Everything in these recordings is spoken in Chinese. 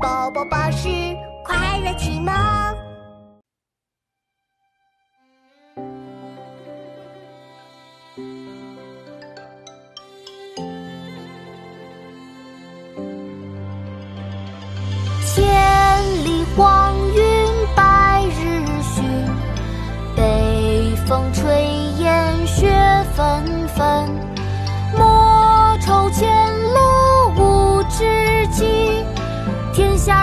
宝宝巴士快乐启蒙。千里黄云白日曛，北风吹雁雪纷纷。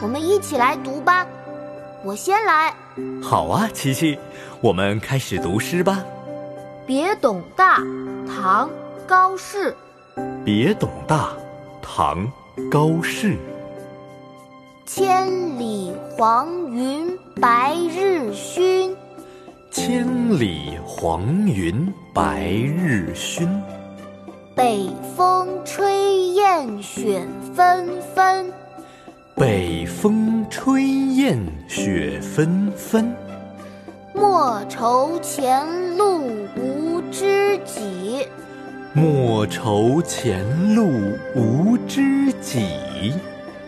我们一起来读吧，我先来。好啊，琪琪，我们开始读诗吧。别董大，唐·高适。别董大，唐·高适。千里黄云白日曛，千里黄云白日曛。北风吹雁雪纷纷，北风吹雁雪纷纷。莫愁前路无知己，莫愁前路无知己。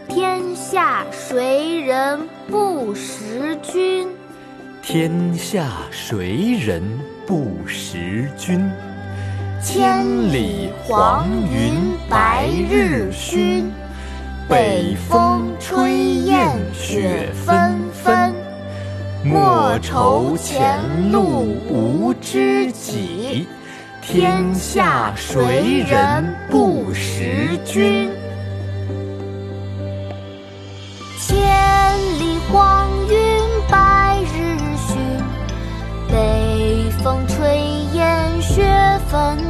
天下谁人不识君？天下谁人不识君？千里黄云白日曛，北风吹雁雪纷纷。莫愁前路无知己，天下谁人不识君？千里黄云白日曛，北风吹雁雪纷纷。